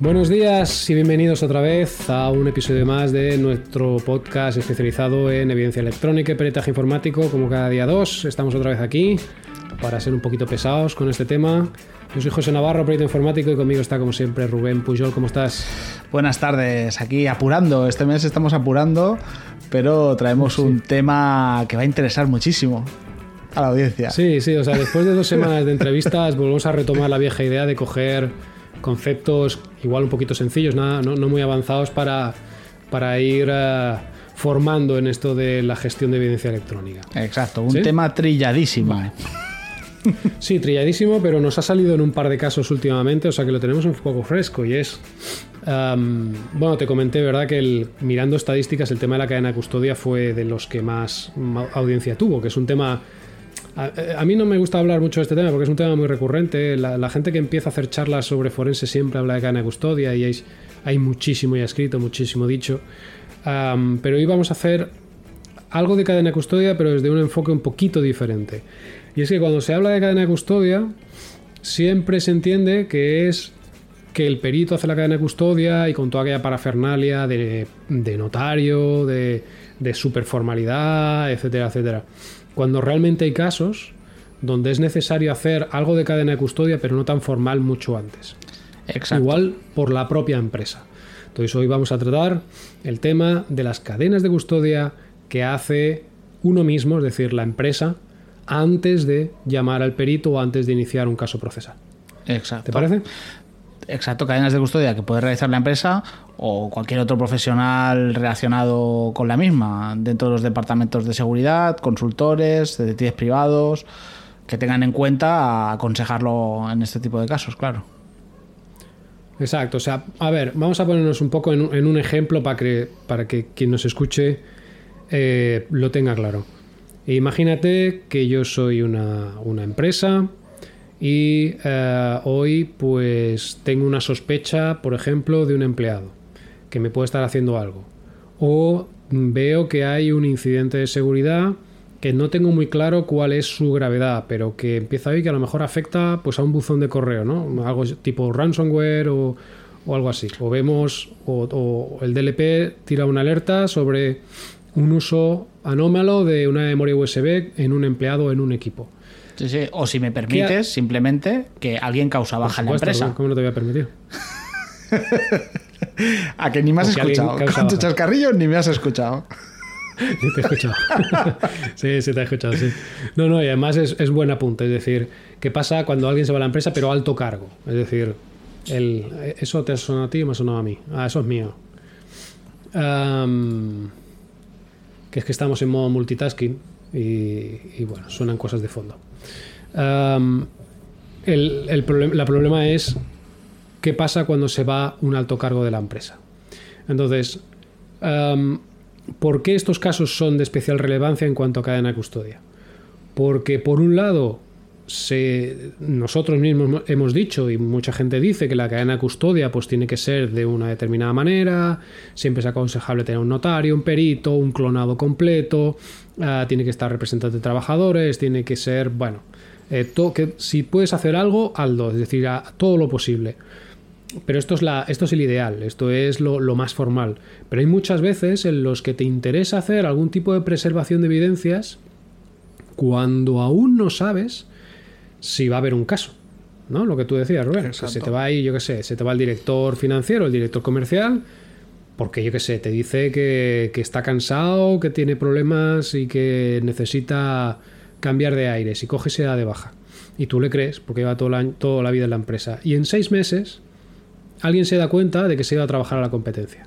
Buenos días y bienvenidos otra vez a un episodio más de nuestro podcast especializado en evidencia electrónica y peritaje informático. Como cada día dos, estamos otra vez aquí para ser un poquito pesados con este tema. Yo soy José Navarro, perito informático, y conmigo está como siempre Rubén Pujol. ¿Cómo estás? Buenas tardes, aquí apurando. Este mes estamos apurando, pero traemos un tema que va a interesar muchísimo a la audiencia. Sí, sí, o sea, después de dos semanas de entrevistas volvemos a retomar la vieja idea de coger conceptos igual un poquito sencillos, nada, no, no muy avanzados para, para ir eh, formando en esto de la gestión de evidencia electrónica. Exacto, un ¿Sí? tema trilladísimo. Sí, trilladísimo, pero nos ha salido en un par de casos últimamente, o sea que lo tenemos un poco fresco y es... bueno, te comenté, ¿verdad? Que mirando estadísticas, el tema de la cadena de custodia fue de los que más audiencia tuvo, que es un tema... A, a mí no me gusta hablar mucho de este tema porque es un tema muy recurrente. La, gente que empieza a hacer charlas sobre forense siempre habla de cadena de custodia y hay, hay muchísimo ya escrito, muchísimo dicho. Pero hoy vamos a hacer algo de cadena de custodia, pero desde un enfoque un poquito diferente. Y es que cuando se habla de cadena de custodia, siempre se entiende que es que el perito hace la cadena de custodia y con toda aquella parafernalia de, de notario, de, de superformalidad, etcétera, etcétera. Cuando realmente hay casos donde es necesario hacer algo de cadena de custodia, pero no tan formal mucho antes. Exacto. Igual por la propia empresa. Entonces hoy vamos a tratar el tema de las cadenas de custodia que hace uno mismo, es decir, la empresa, antes de llamar al perito o antes de iniciar un caso procesal. Exacto. ¿Te parece? Exacto, cadenas de custodia que puede realizar la empresa o cualquier otro profesional relacionado con la misma, dentro de los departamentos de seguridad, consultores, detectives privados, que tengan en cuenta aconsejarlo en este tipo de casos, claro. Exacto. O sea, a ver, vamos a ponernos un poco en, un- en un ejemplo para que, para que quien nos escuche eh, lo tenga claro. Imagínate que yo soy una, una empresa y eh, hoy pues tengo una sospecha, por ejemplo, de un empleado que me puede estar haciendo algo. O veo que hay un incidente de seguridad que no tengo muy claro cuál es su gravedad, pero que empieza ver que a lo mejor afecta pues a un buzón de correo, ¿no? Algo tipo ransomware o, o algo así. O vemos, o el DLP tira una alerta sobre un uso anómalo de una memoria USB en un empleado o en un equipo. Sí, sí. O si me permites, simplemente que alguien causa baja en la empresa. ¿Cómo no te voy a permitir? A que ni me has escuchado. Con tu chascarrillo ni me has escuchado. Sí, te he escuchado. sí, sí, te he escuchado, sí. No, no, y además es, es buen apunte. Es decir, ¿qué pasa cuando alguien se va a la empresa pero alto cargo? Es decir, el, eso te ha sonado a ti o me ha sonado a mí. Ah, eso es mío. Am, que es que estamos en modo multitasking y, y bueno, suenan cosas de fondo. El, el la problema es qué pasa cuando se va un alto cargo de la empresa. Entonces, ¿por qué estos casos son de especial relevancia en cuanto a cadena de custodia? Porque por un lado, se- nosotros mismos hemos dicho y mucha gente dice que la cadena de custodia pues tiene que ser de una determinada manera, siempre es aconsejable tener un notario, un perito, un clonado completo, ah, tiene que estar representante de trabajadores, tiene que ser, bueno, eh, que si puedes hacer algo, hazlo, es decir, a todo lo posible. Pero esto es, la, esto es el ideal, esto es lo, lo más formal. Pero hay muchas veces en los que te interesa hacer algún tipo de preservación de evidencias cuando aún no sabes si va a haber un caso. ¿No? Lo que tú decías, Rubén. que se te va ahí, yo qué sé, se te va el director financiero, el director comercial, porque yo qué sé, te dice que, que está cansado, que tiene problemas y que necesita cambiar de aires y coge se da de baja. Y tú le crees, porque lleva todo año- toda la vida en la empresa. Y en seis meses, alguien se da cuenta de que se iba a trabajar a la competencia.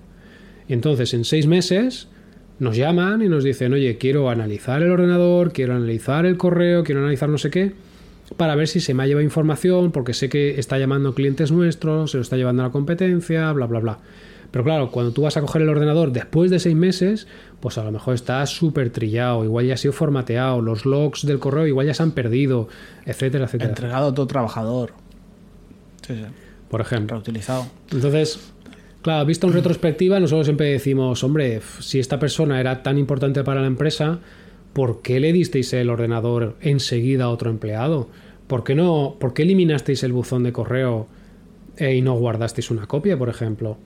Y entonces, en seis meses, nos llaman y nos dicen, oye, quiero analizar el ordenador, quiero analizar el correo, quiero analizar no sé qué, para ver si se me ha llevado información, porque sé que está llamando clientes nuestros, se lo está llevando a la competencia, bla, bla, bla. Pero claro, cuando tú vas a coger el ordenador después de seis meses, pues a lo mejor está súper trillado, igual ya ha sido formateado, los logs del correo igual ya se han perdido, etcétera, etcétera. Entregado a todo trabajador. Sí, sí. Por ejemplo. Reutilizado. Entonces, Claro, visto en retrospectiva, nosotros siempre decimos, hombre, si esta persona era tan importante para la empresa, ¿por qué le disteis el ordenador enseguida a otro empleado? ¿Por qué no? ¿Por qué eliminasteis el buzón de correo eh, y no guardasteis una copia, por ejemplo?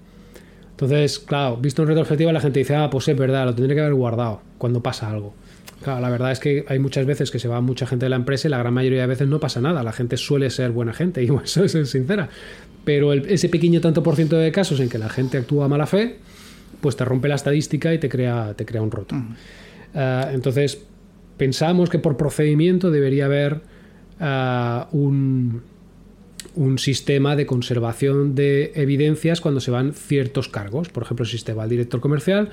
Entonces, claro, visto en retrospectiva, la gente dice, ah, pues es verdad, lo tendría que haber guardado cuando pasa algo. Claro, la verdad es que hay muchas veces que se va mucha gente de la empresa y la gran mayoría de veces no pasa nada. La gente suele ser buena gente y eso es sincera. Pero ese pequeño tanto por ciento de casos en que la gente actúa a mala fe, pues te rompe la estadística y te crea, te crea un roto. Ah, entonces, pensamos que por procedimiento debería haber ah, un, un sistema de conservación de evidencias cuando se van ciertos cargos. Por ejemplo, si te va el director comercial,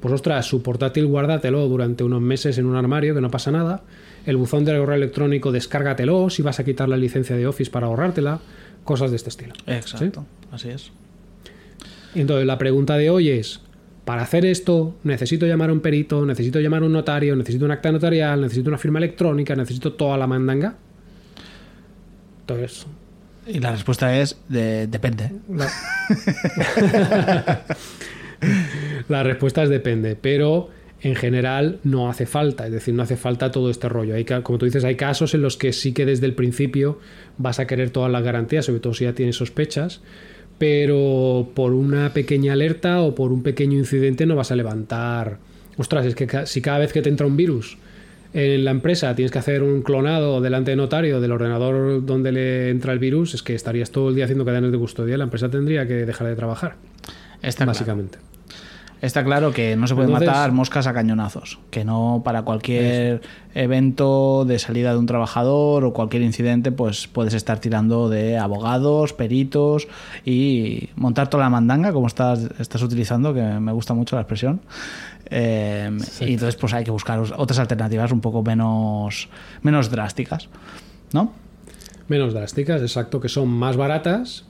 pues ostras, su portátil guárdatelo durante unos meses en un armario, que no pasa nada. El buzón de correo electrónico descárgatelo si vas a quitar la licencia de Office para ahorrártela. Cosas de este estilo. Exacto, así es. Entonces, la pregunta de hoy es, para hacer esto, necesito llamar a un perito, necesito llamar a un notario, necesito un acta notarial, necesito una firma electrónica, necesito toda la mandanga. Entonces, y la respuesta es depende. La... respuesta es depende, pero en general no hace falta, es decir, no hace falta todo este rollo. Hay, como tú dices, hay casos en los que sí que desde el principio vas a querer todas las garantías, sobre todo si ya tienes sospechas, pero por una pequeña alerta o por un pequeño incidente no vas a levantar. Ostras, es que si cada vez que te entra un virus en la empresa tienes que hacer un clonado delante de notario del ordenador donde le entra el virus, es que estarías todo el día haciendo cadenas de custodia, la empresa tendría que dejar de trabajar. Está básicamente. Está claro que no se pueden matar moscas a cañonazos, que no para cualquier evento de salida de un trabajador o cualquier incidente, pues puedes estar tirando de abogados, peritos y montar toda la mandanga, como estás, estás utilizando, que me gusta mucho la expresión. Eh, y entonces pues hay que buscar otras alternativas un poco menos, menos drásticas, ¿no? Menos drásticas, exacto, que son más baratas,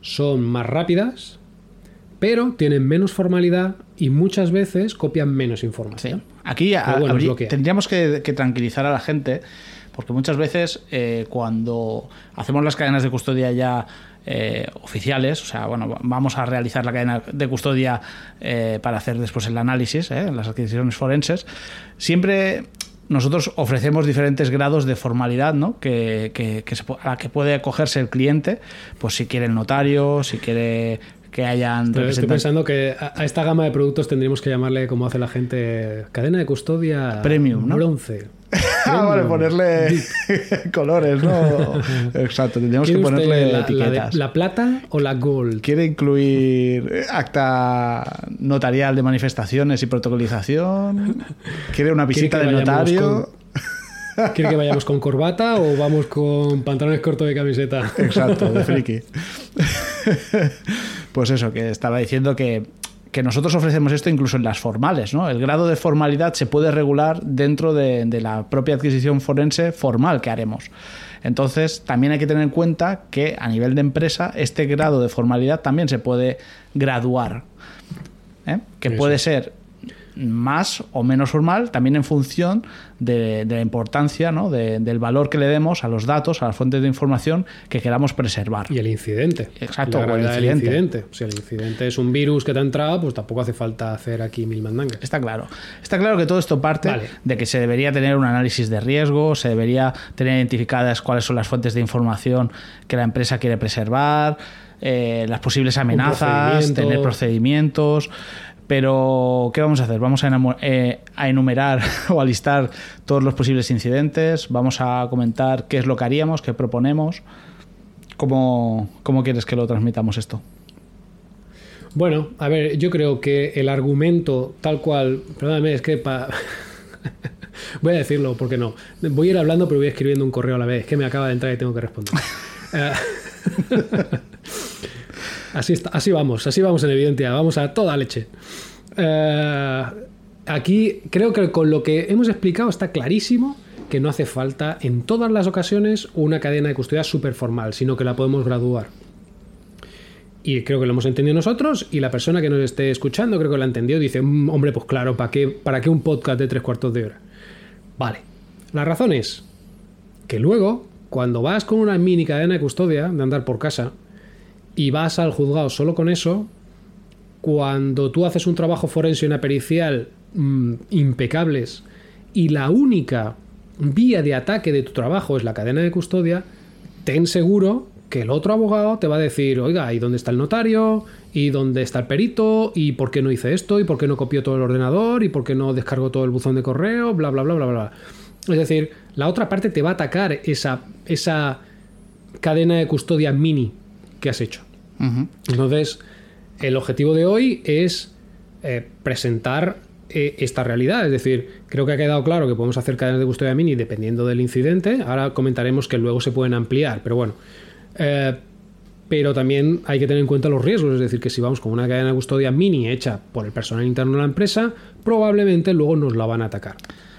son más rápidas pero tienen menos formalidad y muchas veces copian menos información. Aquí tendríamos que, tranquilizar a la gente, porque muchas veces eh, cuando hacemos las cadenas de custodia ya eh, oficiales, o sea, bueno, vamos a realizar la cadena de custodia eh, para hacer después el análisis, las adquisiciones forenses, siempre nosotros ofrecemos diferentes grados de formalidad ¿no? que, que, a la que puede acogerse el cliente, pues si quiere el notario, si quiere que hayan Estoy pensando que a esta gama de productos tendríamos que llamarle, como hace la gente, cadena de custodia premium, ¿no? bronce. vale, ponerle colores, ¿no? Exacto, tendríamos que ponerle la, etiquetas. La, plata o la gold? ¿Quiere incluir acta notarial de manifestaciones y protocolización? ¿Quiere una visita de notario? ¿Quiere que vayamos con corbata o vamos con pantalones cortos de camiseta? Exacto, de friki. Pues eso, que estaba diciendo que, nosotros ofrecemos esto incluso en las formales, ¿no? El grado de formalidad se puede regular dentro de, de la propia adquisición forense formal que haremos. Entonces, también hay que tener en cuenta que a nivel de empresa, este grado de formalidad también se puede graduar. ¿eh? Que puede ser más o menos formal, también en función de, la importancia, ¿no? del valor que le demos a los datos, a las fuentes de información que queramos preservar. Y el incidente. Exacto, el incidente. Si el incidente es un virus que te ha entrado, pues tampoco hace falta hacer aquí mil mandangas. Está claro. Está claro que todo esto parte de que se debería tener un análisis de riesgo, se debería tener identificadas cuáles son las fuentes de información que la empresa quiere preservar, eh, las posibles amenazas, tener procedimientos. Pero, ¿qué vamos a hacer? Vamos eh, a, enumerar o a listar todos los posibles incidentes, vamos a comentar qué es lo que haríamos, qué proponemos. ¿Cómo, cómo quieres que lo transmitamos esto? Bueno, a ver, yo creo que el argumento tal cual, perdóname, es que voy a decirlo, porque no. Voy a ir hablando, pero voy escribiendo un correo a la vez, es que me acaba de entrar y tengo que responder. Así, así vamos, así vamos en evidencia, vamos a toda leche. Eh, aquí creo que con lo que hemos explicado está clarísimo que no hace falta en todas las ocasiones una cadena de custodia súper formal, sino que la podemos graduar. Y creo que lo hemos entendido nosotros y la persona que nos esté escuchando creo que lo ha entendido. Dice, mm, hombre, pues claro, ¿para qué, ¿para qué un podcast de tres cuartos de hora? Vale. La razón es que luego, cuando vas con una mini cadena de custodia de andar por casa, y vas al juzgado solo con eso, cuando tú haces un trabajo forense y una pericial mm, impecables y la única vía de ataque de tu trabajo es la cadena de custodia, ten seguro que el otro abogado te va a decir, oiga, ¿y dónde está el notario? ¿Y dónde está el perito? ¿Y por qué no hice esto? ¿Y por qué no copió todo el ordenador? ¿Y por qué no descargo todo el buzón de correo? Bla, bla, bla, bla, bla. Es decir, la otra parte te va a atacar esa, esa cadena de custodia mini que has hecho. Entonces, el objetivo de hoy es eh, presentar eh, esta realidad. Es decir, creo que ha quedado claro que podemos hacer cadenas de custodia mini dependiendo del incidente. Ahora comentaremos que luego se pueden ampliar, pero bueno. Eh, pero también hay que tener en cuenta los riesgos, es decir, que si vamos con una cadena de custodia mini hecha por el personal interno de la empresa, probablemente luego nos la van a atacar.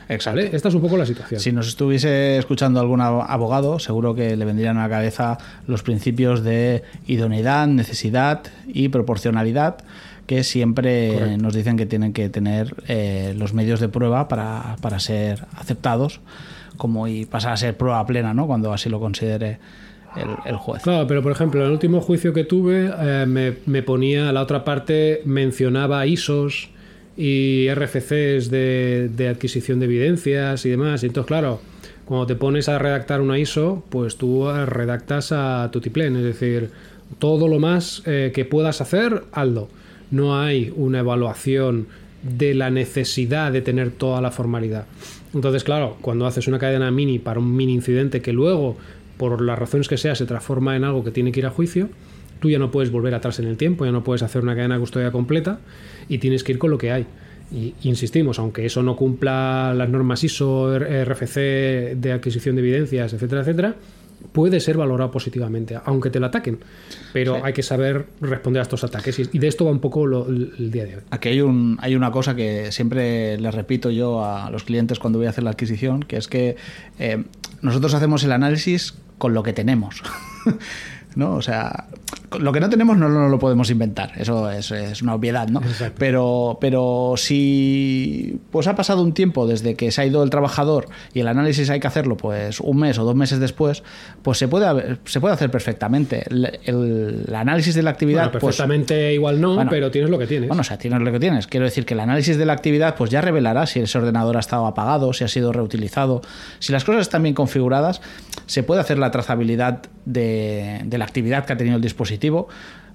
Exacto. Esta es un poco la situación. Si nos estuviese escuchando algún abogado, seguro que le vendrían a la cabeza los principios de idoneidad, necesidad y proporcionalidad que siempre nos dicen que tienen que tener eh, los medios de prueba para, para, ser aceptados como y pasar a ser prueba plena, ¿no? Cuando así lo considere el, juez. Claro, pero por ejemplo, en el último juicio que tuve eh, me, me, ponía la otra parte, mencionaba ISOs y RFCs de, adquisición de evidencias y demás. Y entonces, claro, cuando te pones a redactar una ISO, pues tú redactas a tutiplén, es decir, todo lo más eh, que puedas hacer, hazlo. No hay una evaluación de la necesidad de tener toda la formalidad. Entonces, claro, cuando haces una cadena mini para un mini incidente que luego por las razones que sea, se transforma en algo que tiene que ir a juicio, tú ya no puedes volver atrás en el tiempo, ya no puedes hacer una cadena de custodia completa y tienes que ir con lo que hay. Y insistimos, aunque eso no cumpla las normas ISO, RFC de adquisición de evidencias, etcétera, etcétera, puede ser valorado positivamente, aunque te lo ataquen. Pero hay que saber responder a estos ataques y de esto va un poco el día de hoy. Aquí hay, un, hay una cosa que siempre le repito yo a los clientes cuando voy a hacer la adquisición, que es que eh, nosotros hacemos el análisis con lo que tenemos. ¿no? O sea, lo que no tenemos no, lo podemos inventar, eso es, una obviedad, ¿no? Pero, pero si pues ha pasado un tiempo desde que se ha ido el trabajador y el análisis hay que hacerlo pues un mes o dos meses después, pues se puede, se puede hacer perfectamente. El, análisis de la actividad... Pues perfectamente igual no, pero tienes lo que tienes. Bueno, o sea, tienes lo que tienes. Quiero decir que el análisis de la actividad pues ya revelará si ese ordenador ha estado apagado, si ha sido reutilizado. Si las cosas están bien configuradas, se puede hacer la trazabilidad de, de la actividad que ha tenido el dispositivo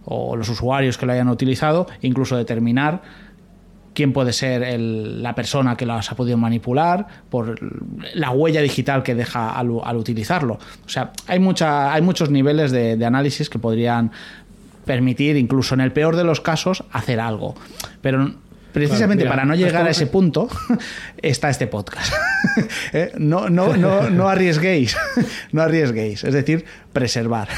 o los usuarios que lo hayan utilizado, incluso determinar quién puede ser la persona que las ha podido manipular, por la huella digital que deja al, utilizarlo. O sea, hay, mucha, hay muchos niveles de, análisis que podrían permitir, incluso en el peor de los casos, hacer algo. Pero precisamente para no llegar a ese punto está este podcast. ¿Eh? no, no, no, no arriesguéis, no arriesguéis, es decir, preservar.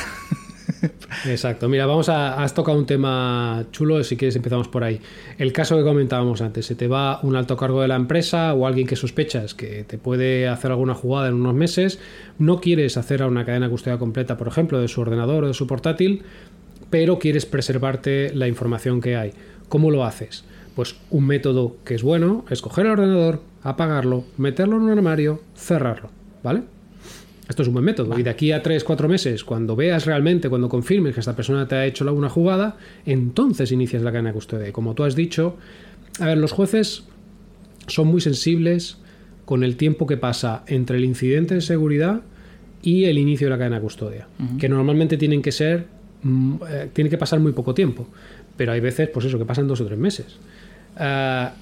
Exacto. Mira, vamos a. Has tocado un tema chulo, si quieres empezamos por ahí. El caso que comentábamos antes, se te va un alto cargo de la empresa o alguien que sospechas que te puede hacer alguna jugada en unos meses, no quieres hacer a una cadena de custodia completa, por ejemplo, de su ordenador o de su portátil, pero quieres preservarte la información que hay. ¿Cómo lo haces? Pues un método que es bueno es coger el ordenador, apagarlo, meterlo en un armario, cerrarlo, ¿vale? Esto es un buen método. Y de aquí a 3, 4 meses, cuando veas realmente, cuando confirmes que esta persona te ha hecho una jugada, entonces inicias la cadena de custodia. Y como tú has dicho, a ver, los jueces son muy sensibles con el tiempo que pasa entre el incidente de seguridad y el inicio de la cadena de custodia. Que normalmente tienen que ser. Mm, eh, tiene que pasar muy poco tiempo. Pero hay veces, pues eso, que pasan dos o tres meses. Ah,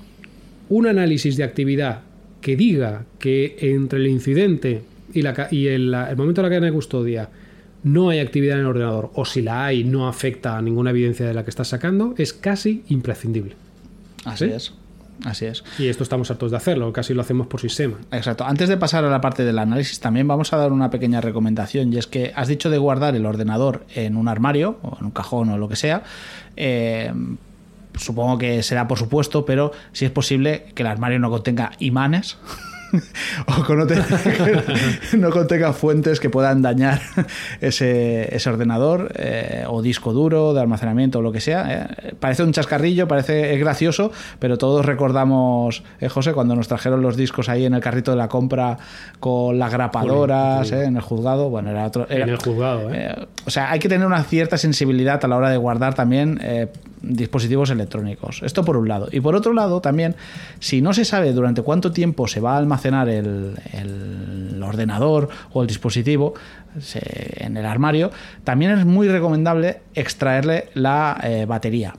un análisis de actividad que diga que entre el incidente y, la, y el, el, momento de la cadena de custodia no hay actividad en el ordenador o si la hay no afecta a ninguna evidencia de la que estás sacando, es casi imprescindible. Así es. Así es. Y esto estamos hartos de hacerlo, casi lo hacemos por sistema. Exacto. Antes de pasar a la parte del análisis, también vamos a dar una pequeña recomendación, y es que has dicho de guardar el ordenador en un armario, o en un cajón o lo que sea. Eh, supongo que será por supuesto, pero si es posible que el armario no contenga imanes. o no, contenga fuentes que puedan dañar ese, ese ordenador eh, o disco duro de almacenamiento o lo que sea. eh. Parece un chascarrillo, parece es gracioso, pero todos recordamos, eh, José, cuando nos trajeron los discos ahí en el carrito de la compra con las grapadoras en el juzgado. Bueno, era otro. era- En el juzgado, o sea, hay que tener una cierta sensibilidad a la hora de guardar también dispositivos electrónicos. Esto por un lado. Y por otro lado, también, si no se sabe durante cuánto tiempo se va a almacenar el, ordenador o el dispositivo en el armario, también es muy recomendable extraerle la eh, batería.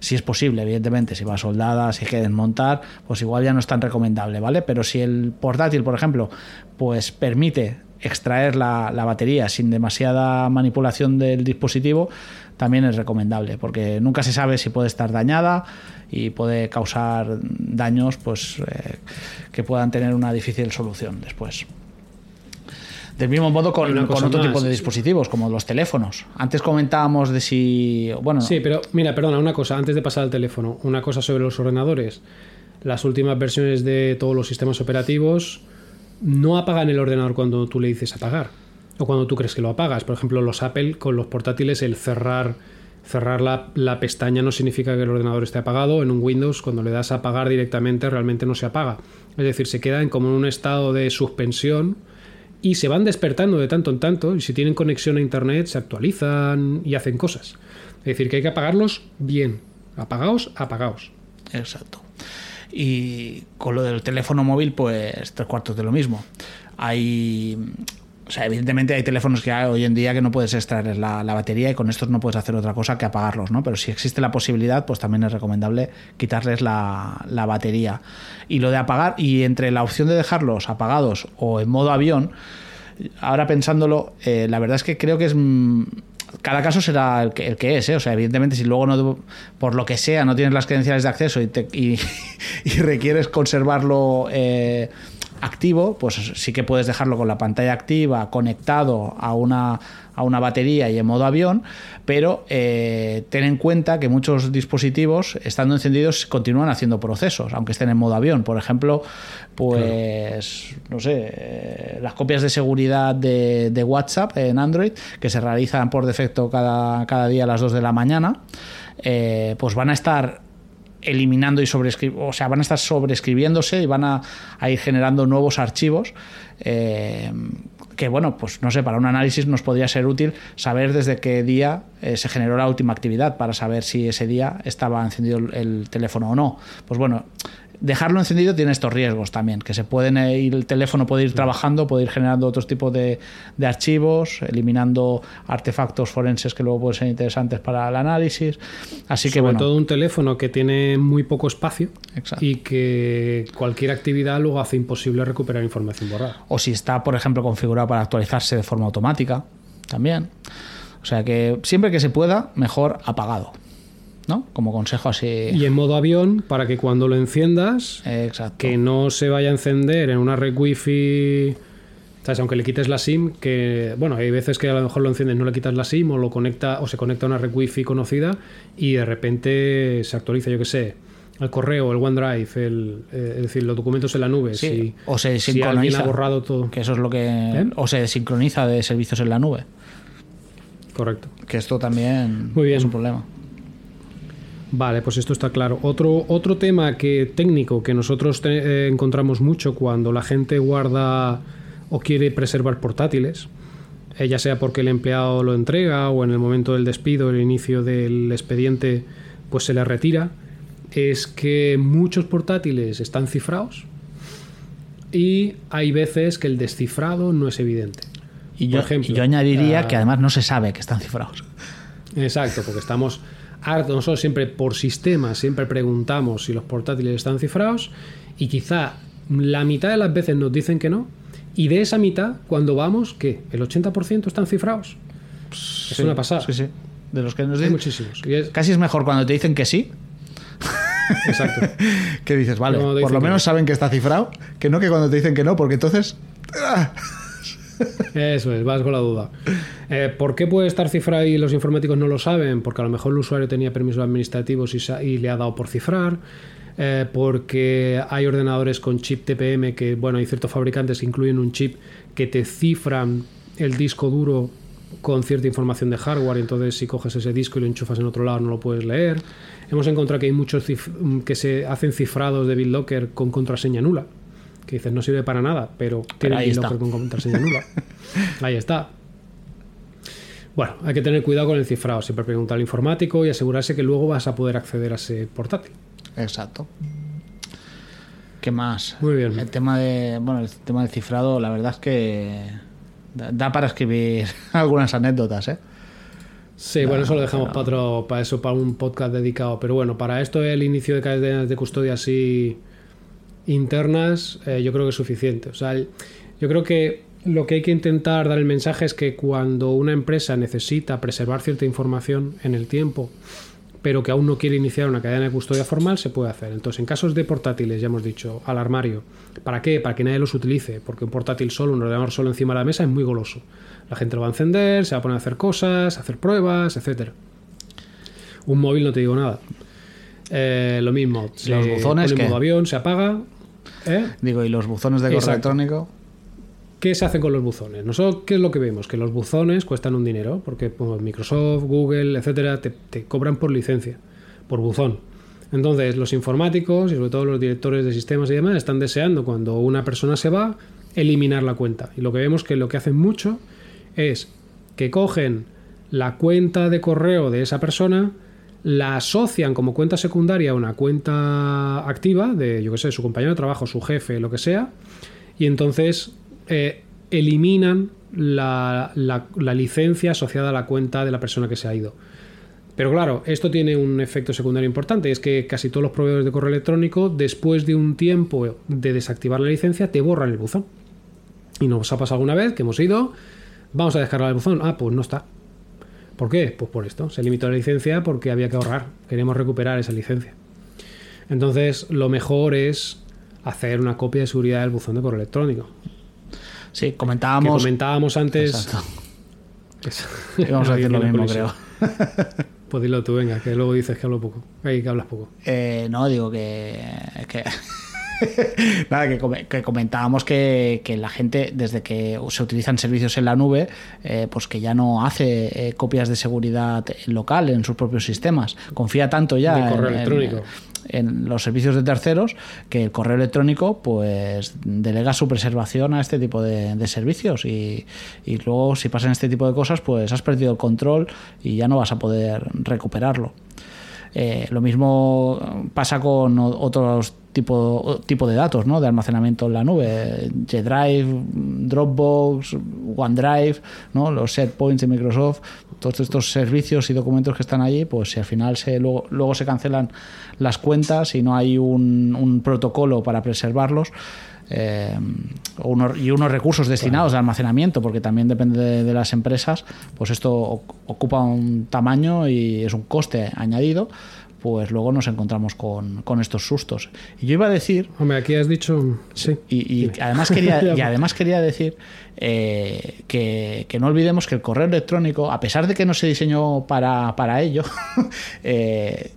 Si es posible, evidentemente, si va soldada, si hay que desmontar, pues igual ya no es tan recomendable, ¿vale? Pero si el portátil, por ejemplo, pues permite extraer la, la batería sin demasiada manipulación del dispositivo, también es recomendable, porque nunca se sabe si puede estar dañada y puede causar daños pues eh, que puedan tener una difícil solución después. Del mismo modo con, con otro más. tipo de dispositivos, como los teléfonos. Antes comentábamos de si. Bueno, Sí, pero mira, perdona, una cosa, antes de pasar al teléfono, una cosa sobre los ordenadores. Las últimas versiones de todos los sistemas operativos no apagan el ordenador cuando tú le dices apagar o cuando tú crees que lo apagas. Por ejemplo, los Apple con los portátiles, el cerrar, cerrar la, la pestaña no significa que el ordenador esté apagado. En un Windows, cuando le das a apagar directamente, realmente no se apaga. Es decir, se queda en como en un estado de suspensión y se van despertando de tanto en tanto y si tienen conexión a internet se actualizan y hacen cosas. Es decir, que hay que apagarlos bien. Apagaos, apagaos. Exacto. Y con lo del teléfono móvil, pues tres cuartos de lo mismo. Hay. O sea, evidentemente hay teléfonos que hay hoy en día que no puedes extraer la, la batería y con estos no puedes hacer otra cosa que apagarlos, ¿no? Pero si existe la posibilidad, pues también es recomendable quitarles la, la batería. Y lo de apagar, y entre la opción de dejarlos apagados o en modo avión, ahora pensándolo, eh, la verdad es que creo que es. Cada caso será el que, el que es, ¿eh? O sea, evidentemente, si luego no, por lo que sea, no tienes las credenciales de acceso y, te- y- y requieres conservarlo eh, activo, pues sí que puedes dejarlo con la pantalla activa, conectado a una, a una batería y en modo avión, pero eh, ten en cuenta que muchos dispositivos, estando encendidos, continúan haciendo procesos, aunque estén en modo avión. Por ejemplo, pues, no sé, eh, las copias de seguridad de, WhatsApp en Android, que se realizan por defecto cada, cada día a las 2 de la mañana, eh, pues van a estar eliminando y sobreescribiendo, o sea, van a estar sobreescribiéndose y van a, ir generando nuevos archivos. Que bueno, pues no sé, para un análisis nos podría ser útil saber desde qué día eh, se generó la última actividad para saber si ese día estaba encendido el, el teléfono o no. Pues bueno, dejarlo encendido tiene estos riesgos también, que se pueden eh, ir, el teléfono puede ir trabajando, puede ir generando otros tipos de, de archivos, eliminando artefactos forenses que luego pueden ser interesantes para el análisis. Así que Sobre bueno, todo un teléfono que tiene muy poco espacio Exacto. y que cualquier actividad luego hace imposible recuperar información borrada. o si está, por ejemplo, configurado para actualizarse de forma automática, también. O sea que siempre que se pueda, mejor apagado. ¿No? Como consejo así. Y en modo avión, para que cuando lo enciendas, Exacto. que no se vaya a encender en una red wifi ¿sabes? aunque le quites la SIM que bueno hay veces que a lo mejor lo enciendes no le quitas la SIM o lo conecta o se conecta a una red wifi conocida y de repente se actualiza yo que sé el correo el OneDrive el, eh, es decir los documentos en la nube Sí, si, o se si sincroniza. ha borrado todo Que eso es lo que. ¿Eh? O se sincroniza de servicios en la nube. correcto Que esto también Muy bien. es un problema. Vale, pues esto está claro. Otro, otro tema que técnico que nosotros te- eh, encontramos mucho cuando la gente guarda o quiere preservar portátiles, eh, ya sea porque el empleado lo entrega o en el momento del despido, el inicio del expediente, pues se le retira, es que muchos portátiles están cifrados y hay veces que el descifrado no es evidente. Y Por yo, ejemplo, y yo añadiría ah, que además no se sabe que están cifrados. Exacto, porque estamos hartos, nosotros siempre por sistema, siempre preguntamos si los portátiles están cifrados y quizá la mitad de las veces nos dicen que no y de esa mitad, cuando vamos, ¿qué? ¿El 80% están cifrados? es Sí, una pasada. Sí, sí. De los que nos Hay dicen. muchísimos. Y es- Casi es mejor cuando te dicen que sí, exacto. que dices, vale, te por lo que menos no. saben que está cifrado, que no que cuando te dicen que no, porque entonces. Eso es, vas con la duda. Eh, ¿Por qué puede estar cifrado y los informáticos no lo saben? Porque a lo mejor el usuario tenía permisos administrativos y, le ha dado por cifrar. eh, porque hay ordenadores con chip TPM que, bueno, hay ciertos fabricantes que incluyen un chip que te cifran el disco duro con cierta información de hardware, entonces si coges ese disco y lo enchufas en otro lado no lo puedes leer. Hemos encontrado que hay muchos que se hacen cifrados de BitLocker con contraseña nula, que dices no sirve para nada, pero tiene BitLocker con contraseña nula. ahí está. Bueno, hay que tener cuidado con el cifrado, siempre preguntar al informático y asegurarse que luego vas a poder acceder a ese portátil. Exacto. ¿Qué más? Muy bien. El tema de, bueno, el tema del cifrado, la verdad es que da para escribir algunas anécdotas, ¿eh? Sí, bueno, eso lo dejamos para, otro, para eso, para un podcast dedicado. Pero bueno, para esto el inicio de cadenas de custodia así internas, eh, yo creo que es suficiente. O sea, yo creo que lo que hay que intentar dar el mensaje es que cuando una empresa necesita preservar cierta información en el tiempo, pero que aún no quiere iniciar una cadena de custodia formal, se puede hacer. Entonces, en casos de portátiles, ya hemos dicho, al armario. ¿Para qué? Para que nadie los utilice, porque un portátil solo, un ordenador solo encima de la mesa es muy goloso. La gente lo va a encender, se va a poner a hacer cosas, a hacer pruebas, etcétera. Un móvil no te digo nada. Eh, lo mismo, los buzones modo avión, se apaga. ¿eh? Digo, ¿y los buzones de correo electrónico? ¿Qué se hace con los buzones? Nosotros, ¿qué es lo que vemos? Que los buzones cuestan un dinero, porque pues, Microsoft, Google, etcétera, te, cobran por licencia, por buzón. Entonces, los informáticos y sobre todo los directores de sistemas y demás están deseando cuando una persona se va eliminar la cuenta. Y lo que vemos que lo que hacen mucho es que cogen la cuenta de correo de esa persona, la asocian como cuenta secundaria a una cuenta activa de, yo qué sé, su compañero de trabajo, su jefe, lo que sea, y entonces eh, eliminan la, licencia asociada a la cuenta de la persona que se ha ido. Pero claro, esto tiene un efecto secundario importante, es que casi todos los proveedores de correo electrónico, después de un tiempo de desactivar la licencia, te borran el buzón. Y nos ha pasado alguna vez que hemos ido, vamos a descargar el buzón, ah, pues no está. ¿Por qué? Pues por esto, se limitó la licencia porque había que ahorrar, queremos recuperar esa licencia. Entonces, lo mejor es hacer una copia de seguridad del buzón de correo electrónico. Sí, comentábamos. comentábamos antes. Vamos a decir lo mismo, creo. Pues dilo tú, venga, que luego dices que hablo poco. Ahí que hablas poco. Eh, no, digo que. que Nada, que, comentábamos que, la gente, desde que se utilizan servicios en la nube, eh, pues que ya no hace eh, copias de seguridad local en sus propios sistemas. Confía tanto ya en, los servicios de terceros que el correo electrónico pues delega su preservación a este tipo de, servicios y, y luego si pasan este tipo de cosas pues has perdido el control y ya no vas a poder recuperarlo. Eh, lo mismo pasa con otros tipo, tipo de datos ¿no? de almacenamiento en la nube. G-Drive, Dropbox, OneDrive, ¿no? los set points de Microsoft, todos estos servicios y documentos que están allí, pues si al final se, luego, luego se cancelan las cuentas y no hay un, un protocolo para preservarlos, eh, y unos recursos destinados de almacenamiento, porque también depende de, las empresas, pues esto ocupa un tamaño y es un coste añadido, pues luego nos encontramos con, estos sustos. Y yo iba a decir... Hombre, aquí has dicho... Sí. Y, además, quería, y además quería decir eh, que, no olvidemos que el correo electrónico, a pesar de que no se diseñó para, para ello, eh,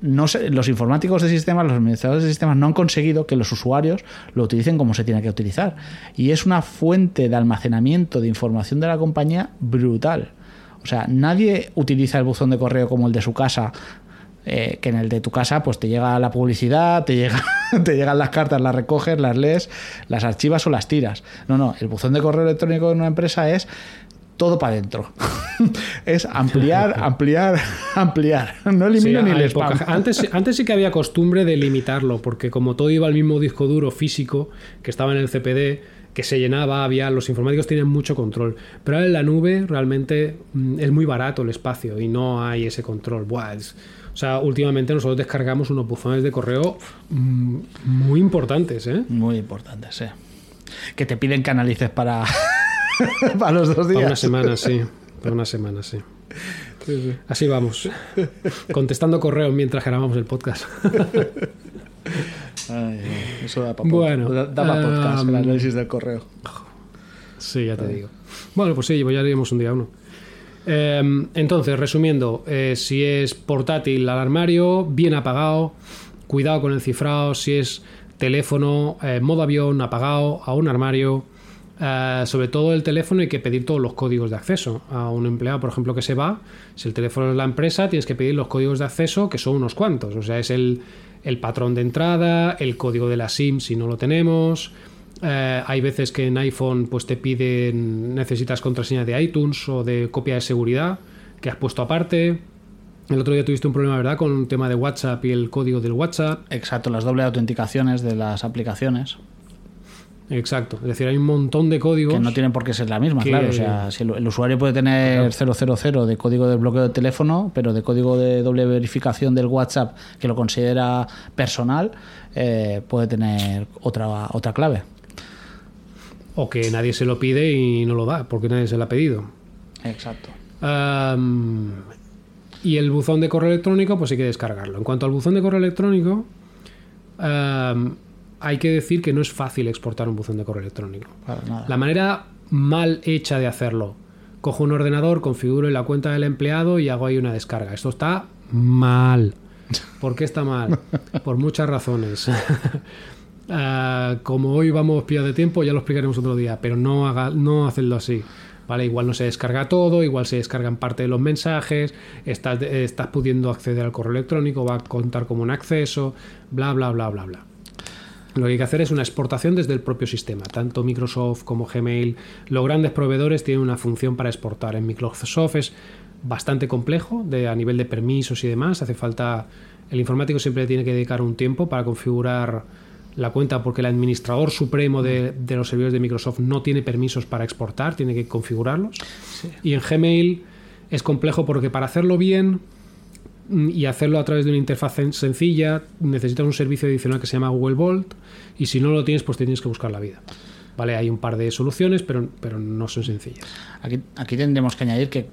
no los informáticos de sistemas, los administradores de sistemas no han conseguido que los usuarios lo utilicen como se tiene que utilizar. Y es una fuente de almacenamiento de información de la compañía brutal. O sea, nadie utiliza el buzón de correo como el de su casa, eh, que en el de tu casa pues te llega la publicidad, te, llega, te llegan las cartas, las recoges, las lees, las archivas o las tiras. No, no, el buzón de correo electrónico de una empresa es todo para adentro. es ampliar, ampliar, ampliar. No elimina ni el spam. Antes, antes sí que había costumbre de limitarlo, porque como todo iba al mismo disco duro físico que estaba en el CPD, que se llenaba, había, los informáticos tienen mucho control. Pero ahora en la nube realmente mm, es muy barato el espacio y no hay ese control. O sea, últimamente nosotros descargamos unos buzones de correo mm, muy importantes, ¿eh? Muy importantes, sí. Que te piden que analices para para los dos días. Para una semana, sí. Para una semana, sí. Así vamos. Contestando correos mientras grabamos el podcast. eso da para bueno, podcast, el um, análisis del correo. Sí, ya te digo. Bueno, pues sí, ya haríamos un día uno. Em, entonces, resumiendo, eh, si es portátil al armario, bien apagado, cuidado con el cifrado, si es teléfono, eh, modo avión, apagado, a un armario. Eh, sobre todo el teléfono hay que pedir todos los códigos de acceso. A un empleado, por ejemplo, que se va, si el teléfono es la empresa, tienes que pedir los códigos de acceso, que son unos cuantos. O sea, es el, el patrón de entrada, el código de la SIM si no lo tenemos. Eh, hay veces que en iPhone pues te piden necesitas contraseña de iTunes o de copia de seguridad que has puesto aparte. El otro día tuviste un problema, ¿verdad? Con un tema de WhatsApp y el código del WhatsApp. Exacto, las doble autenticaciones de las aplicaciones. Exacto, es decir, hay un montón de códigos. Que no tienen por qué ser la misma, claro. O sea, si el, usuario puede tener 000 de código de bloqueo de teléfono, pero de código de doble verificación del WhatsApp que lo considera personal, eh, puede tener otra, otra clave. O que nadie se lo pide y no lo da, porque nadie se lo ha pedido. Exacto. y el buzón de correo electrónico, pues hay que descargarlo. En cuanto al buzón de correo electrónico, hay que decir que no es fácil exportar un buzón de correo electrónico. La manera mal hecha de hacerlo. Cojo un ordenador, configuro la cuenta del empleado y hago ahí una descarga. Esto está mal. ¿Por qué está mal? Por muchas razones. Ah, como hoy vamos pillado de tiempo, ya lo explicaremos otro día, pero no, haga, no hacerlo así. ¿Vale? Igual no se descarga todo, igual se descargan parte de los mensajes, estás, pudiendo acceder al correo electrónico, va a contar como un acceso, bla, bla, bla, bla, bla. Lo que hay que hacer es una exportación desde el propio sistema. Tanto Microsoft como Gmail, los grandes proveedores tienen una función para exportar. En Microsoft es bastante complejo a nivel de permisos y demás. Hace falta. El informático siempre tiene que dedicar un tiempo para configurar la cuenta porque el administrador supremo de, los servidores de Microsoft no tiene permisos para exportar, tiene que configurarlos. Y en Gmail es complejo porque para hacerlo bien mm, y hacerlo a través de una interfaz sencilla necesitas un servicio adicional que se llama Google Vault y si no lo tienes pues tienes que buscar la vida. ¿Vale? Hay un par de soluciones, pero, pero no son sencillas. Aquí, aquí tendremos que añadir que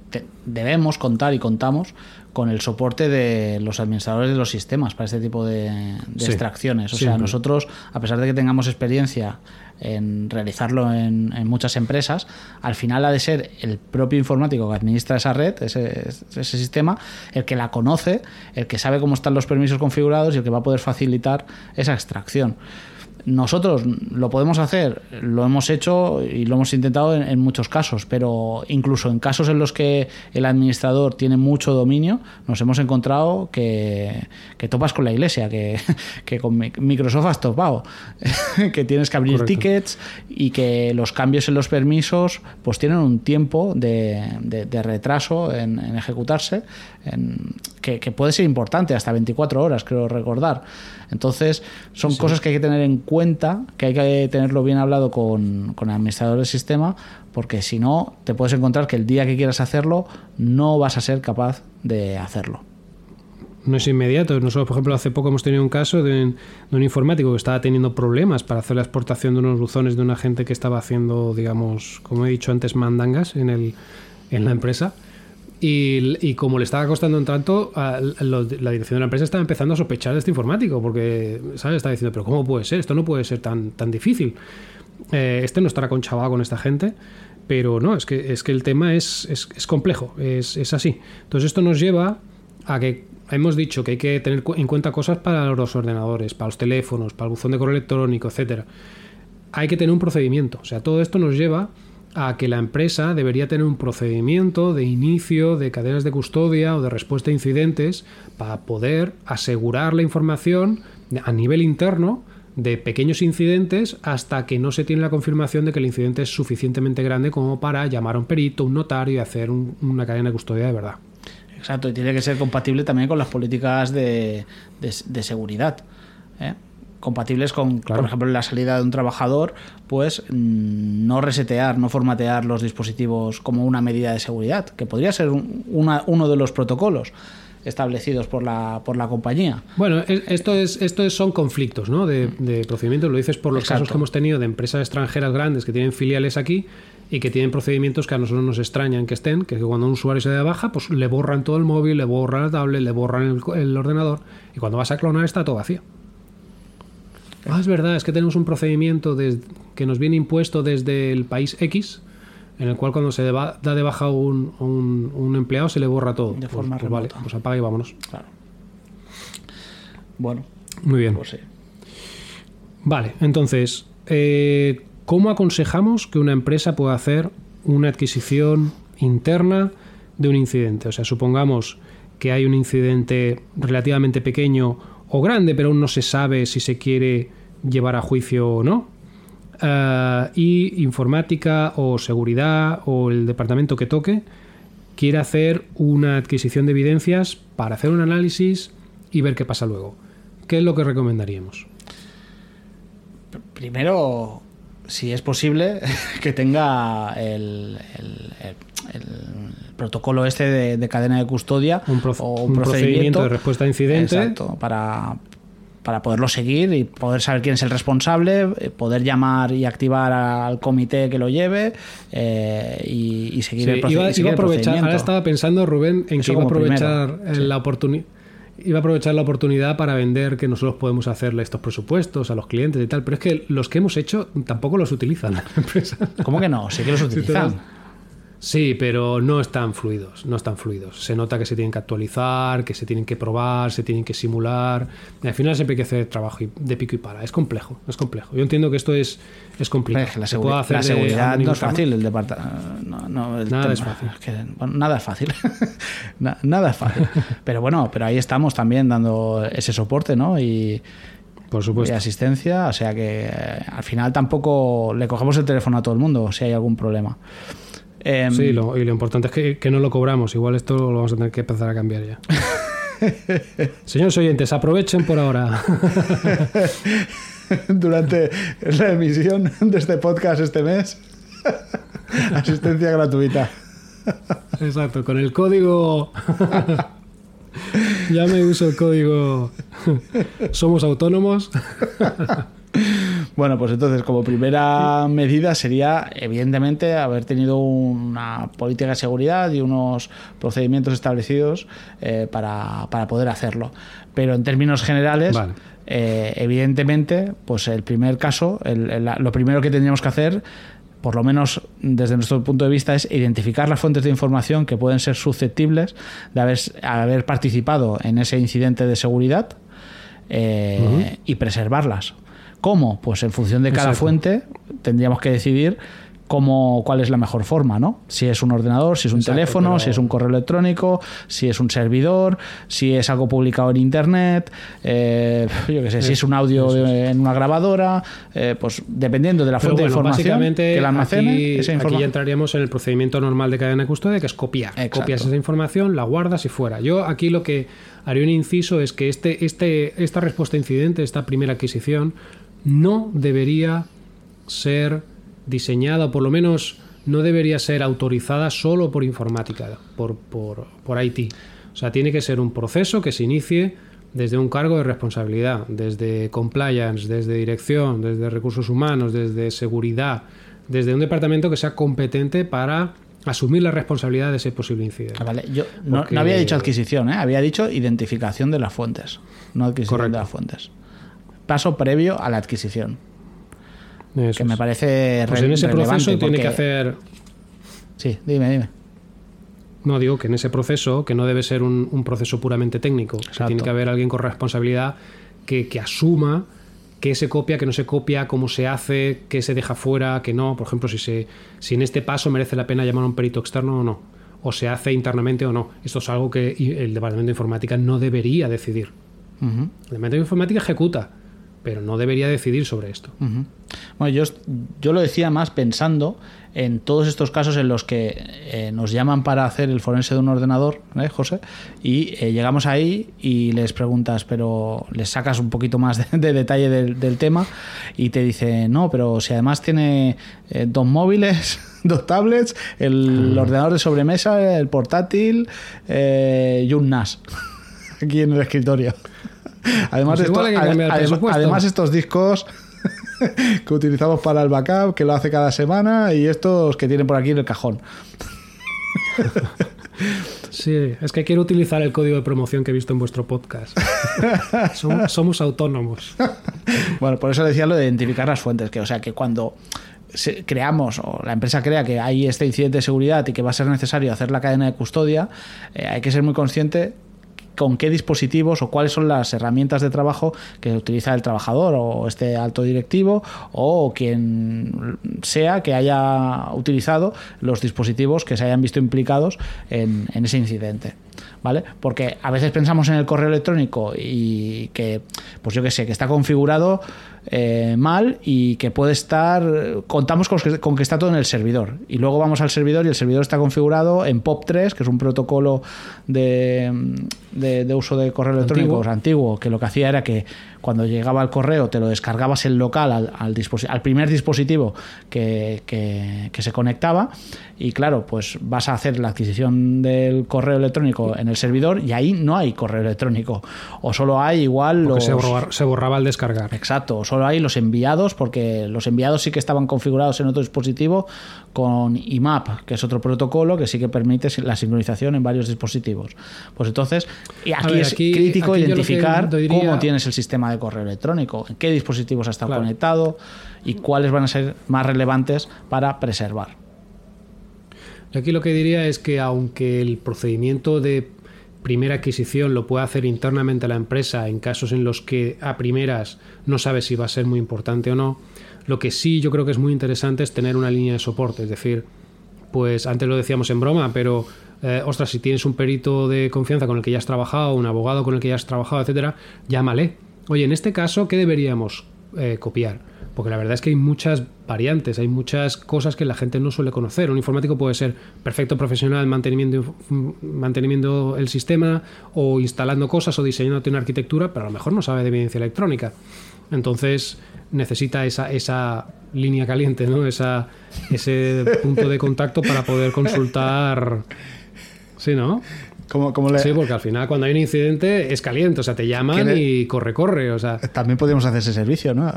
debemos contar y contamos con el soporte de los administradores de los sistemas para este tipo de, extracciones. O sea, nosotros, a pesar de que tengamos experiencia en realizarlo en, muchas empresas, al final ha de ser el propio informático que administra esa red, ese, ese, sistema, el que la conoce, el que sabe cómo están los permisos configurados y el que va a poder facilitar esa extracción. Nosotros lo podemos hacer, lo hemos hecho y lo hemos intentado en, muchos casos, pero incluso en casos en los que el administrador tiene mucho dominio, nos hemos encontrado que, topas con la iglesia, que, con Microsoft has topado, que tienes que abrir tickets y que los cambios en los permisos pues tienen un tiempo de, retraso en, ejecutarse, que, que puede ser importante, hasta 24 horas, creo recordar. Entonces, son cosas que hay que tener en cuenta, que hay que tenerlo bien hablado con, con el administrador del sistema, porque si no, te puedes encontrar que el día que quieras hacerlo, no vas a ser capaz de hacerlo no es inmediato. Nosotros, por ejemplo, hace poco hemos tenido un caso de, un informático que estaba teniendo problemas para hacer la exportación de unos buzones de una gente que estaba haciendo, digamos, como he dicho antes, mandangas en, el, en la empresa. Y, como le estaba costando un tanto, la dirección de la empresa estaba empezando a sospechar de este informático, porque, ¿sabes? Estaba diciendo, pero ¿cómo puede ser? Esto no puede ser tan, tan difícil. Eh, este no estará conchavado con esta gente, pero no, es que, es que el tema es, es, complejo, es, es, así. Entonces esto nos lleva a que hemos dicho que hay que tener en cuenta cosas para los ordenadores, para los teléfonos, para el buzón de correo electrónico, etcétera. Hay que tener un procedimiento. O sea, todo esto nos lleva a que la empresa debería tener un procedimiento de inicio de cadenas de custodia o de respuesta a incidentes para poder asegurar la información a nivel interno de pequeños incidentes hasta que no se tiene la confirmación de que el incidente es suficientemente grande como para llamar a un perito, un notario y hacer una cadena de custodia de verdad. Exacto, y tiene que ser compatible también con las políticas de, de seguridad. ¿eh? Compatibles con, por ejemplo, la salida de un trabajador, pues mm, no resetear, no formatear los dispositivos como una medida de seguridad, que podría ser uno de los protocolos establecidos por la, por la compañía. Bueno, esto es, esto son conflictos ¿no? de, de procedimientos, lo dices por los casos que hemos tenido de empresas extranjeras grandes que tienen filiales aquí y que tienen procedimientos que a nosotros nos extrañan que estén, que cuando un usuario se da baja, pues le borran todo el móvil, le borran la tablet, le borran el, el ordenador y cuando vas a clonar está todo vacío. Ah, es verdad, es que tenemos un procedimiento que nos viene impuesto desde el país X, en el cual cuando se da de baja un, un, empleado se le borra todo. De forma pues, pues vale, pues apaga y vámonos. Claro. Bueno. Muy bien. Pues sí. Vale, entonces, eh, ¿cómo aconsejamos que una empresa pueda hacer una adquisición interna de un incidente? O sea, supongamos que hay un incidente relativamente pequeño o grande, pero aún no se sabe si se quiere llevar a juicio o no. Ah, y informática o seguridad o el departamento que toque quiere hacer una adquisición de evidencias para hacer un análisis y ver qué pasa luego. ¿Qué es lo que recomendaríamos? Primero, si es posible, que tenga el, el- el- el protocolo este de, de cadena de custodia Un, o un procedimiento de respuesta a incidente. Exacto, para, para poderlo seguir y poder saber quién es el responsable, eh, poder llamar y activar al comité que lo lleve eh, y, y seguir Sí, el, iba, y seguir iba a el aprovechar, ahora estaba pensando Rubén en Eso que iba a primero, aprovechar sí. la oportunidad. Iba a aprovechar la oportunidad para vender que nosotros podemos hacerle estos presupuestos a los clientes y tal, pero es que los que hemos hecho tampoco los utilizan las empresas. ¿Cómo que no? Sí que los utilizan. Sí, pero no están fluidos, no están fluidos. Se nota que se tienen que actualizar, que se tienen que probar, se tienen que simular. Y al final siempre hay que hacer trabajo de pico y pala. Es complejo, es complejo. Yo entiendo que esto es, es complicado. Que la, Se puede hacer la seguridad no es fácil, el departamento. No, no, el Nada tema- es fácil. que, bueno, nada es fácil. Na- nada es fácil. Pero bueno, pero ahí estamos también dando ese soporte, ¿no? Y, Por y supuesto. asistencia. O sea que eh, al final tampoco le cogemos el teléfono a todo el mundo si hay algún problema. Em, Sí, lo- y lo importante es que, que no lo cobramos. Igual esto lo vamos a tener que empezar a cambiar ya. Señores oyentes, aprovechen por ahora. Durante la emisión de este podcast este mes, asistencia gratuita. Exacto, con el código. ya me uso el código. Somos autónomos. Bueno, pues entonces, como primera medida sería, evidentemente, haber tenido una política de seguridad y unos procedimientos establecidos eh, para, para poder hacerlo. Pero en términos generales, Vale. eh, evidentemente, pues el primer caso, el- el- lo primero que tendríamos que hacer, por lo menos desde nuestro punto de vista, es identificar las fuentes de información que pueden ser susceptibles de haber, haber participado en ese incidente de seguridad eh, y preservarlas. ¿Cómo? Pues en función de cada Exacto. fuente tendríamos que decidir cómo, cuál es la mejor forma, ¿no? Si es un ordenador, si es un Exacto, teléfono, pero- si es un correo electrónico, si es un servidor, si es algo publicado en internet, eh, yo qué sé, si es un audio en una grabadora, eh, pues dependiendo de la fuente bueno, de información que la almacene, aquí, esa aquí informa- ya entraríamos en el procedimiento normal de cadena de custodia, que es copiar. Exacto. Copias esa información, la guardas y fuera. Yo aquí lo que haría un inciso es que este, este, esta respuesta a incidente, esta primera adquisición, no debería ser diseñada, o por lo menos no debería ser autorizada solo por informática, por, por, por IT. O sea, tiene que ser un proceso que se inicie desde un cargo de responsabilidad, desde compliance, desde dirección, desde recursos humanos, desde seguridad, desde un departamento que sea competente para asumir la responsabilidad de ese posible incidente. Ah, vale. Yo no, Porque- no había dicho adquisición, ¿eh? había dicho identificación de las fuentes, no adquisición Correcto. de las fuentes. Paso previo a la adquisición, Eso que me es. parece Pues re- en ese proceso tiene que hacer Sí, dime, dime. No, digo que en ese proceso, que no debe ser un, un proceso puramente técnico, tiene que haber alguien con responsabilidad que, que asuma qué se copia, qué no se copia, cómo se hace, qué se deja fuera, qué no. Por ejemplo, si, se, si en este paso merece la pena llamar a un perito externo o no, o se hace internamente o no. Esto es algo que el Departamento de Informática no debería decidir. El Departamento de Informática ejecuta, pero no debería decidir sobre esto. Bueno, yo, yo lo decía más pensando en todos estos casos en los que eh, nos llaman para hacer el forense de un ordenador, ¿eh, José? Y eh, llegamos ahí y les preguntas, pero les sacas un poquito más de, de detalle del, del tema y te dice, no, pero si además tiene eh, dos móviles, dos tablets, el ordenador de sobremesa, el portátil y un NAS aquí en el escritorio. Además, Pues esto- además estos discos que utilizamos para el backup, que lo hace cada semana, y estos que tienen por aquí en el cajón. Sí, es que quiero utilizar el código de promoción que he visto en vuestro podcast. somos, somos autónomos. Bueno, por eso decía lo de identificar las fuentes, que o sea que cuando se- creamos o la empresa crea que hay este incidente de seguridad y que va a ser necesario hacer la cadena de custodia, eh, hay que ser muy consciente con qué dispositivos o cuáles son las herramientas de trabajo que utiliza el trabajador o este alto directivo o quien sea que haya utilizado los dispositivos que se hayan visto implicados en, en ese incidente. ¿vale? Porque a veces pensamos en el correo electrónico y que, pues yo qué sé, que está configurado eh, mal y que puede estar, contamos con que, con que, está todo en el servidor. Y luego vamos al servidor y el servidor está configurado en POP3, que es un protocolo de, de, uso de correo electrónico antiguo. que lo que hacía era que cuando llegaba el correo te lo descargabas el local al, al, al primer dispositivo que, que, que, se conectaba y claro, pues vas a hacer la adquisición del correo electrónico en el servidor y ahí no hay correo electrónico o solo hay igual los... se, borraba, se borraba al descargar. Exacto, solo hay los enviados porque los enviados sí que estaban configurados en otro dispositivo con IMAP, que es otro protocolo que sí que permite la sincronización en varios dispositivos. Pues entonces, y aquí ver, es aquí, crítico aquí identificar diría... cómo tienes el sistema de correo electrónico, en qué dispositivos ha estado claro. conectado y cuáles van a ser más relevantes para preservar. Aquí lo que diría es que aunque el procedimiento de primera adquisición lo puede hacer internamente la empresa en casos en los que a primeras no sabe si va a ser muy importante o no, lo que sí yo creo que es muy interesante es tener una línea de soporte, es decir, pues antes lo decíamos en broma, pero eh, ostras, si tienes un perito de confianza con el que ya has trabajado, un abogado con el que ya has trabajado, etcétera, llámale. Oye, en este caso, ¿qué deberíamos eh, copiar? Porque la verdad es que hay muchas variantes, hay muchas cosas que la gente no suele conocer. Un informático puede ser perfecto profesional manteniendo, manteniendo el sistema o instalando cosas o diseñando una arquitectura, pero a lo mejor no sabe de evidencia electrónica. Entonces necesita esa, esa línea caliente, ¿no? esa, ese punto de contacto para poder consultar. Sí, ¿no? Como, como le... Sí, porque al final cuando hay un incidente es caliente, o sea, te llaman le... y corre, corre. O sea... También podemos hacer ese servicio, ¿no?